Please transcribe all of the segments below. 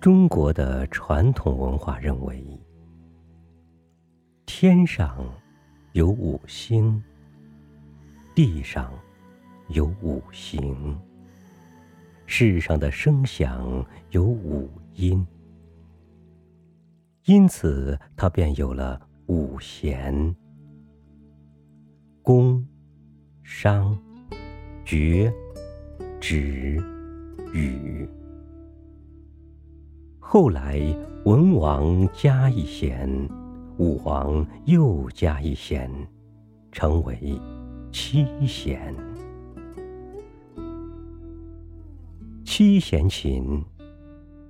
中国的传统文化认为，天上有五星，地上有五行，世上的声响有五音，因此它便有了五弦：宫、商、角、徵、羽。后来，文王加一弦，武王又加一弦，成为七弦。七弦琴，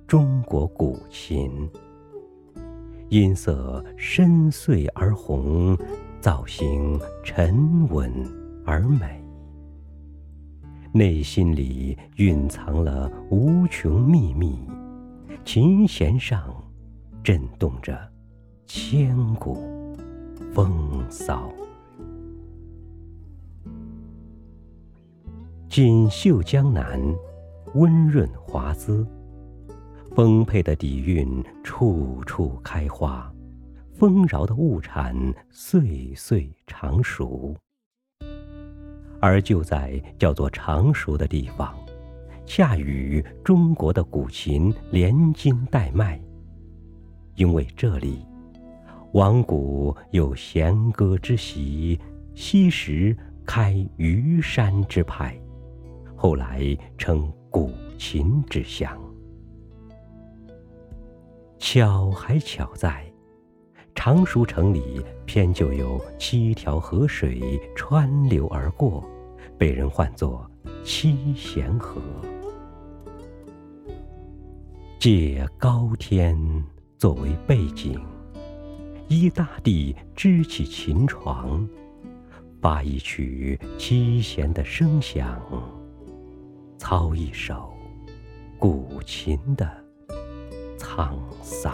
中国古琴，音色深邃而宏，造型沉稳而美，内心里蕴藏了无穷秘密。琴弦上震动着千古风骚。锦绣江南，温润华滋，丰沛的底蕴处处开花，丰饶的物产岁岁常熟。而就在叫做常熟的地方。恰与中国的古琴连筋带脉，因为这里，王古有弦歌之习，昔时开虞山之派，后来称古琴之乡。巧还巧在，常熟城里偏就有七条河水穿流而过，被人唤作七弦河。借高天作为背景，依大地支起琴床，把一曲七弦的声响，操一首古琴的沧桑。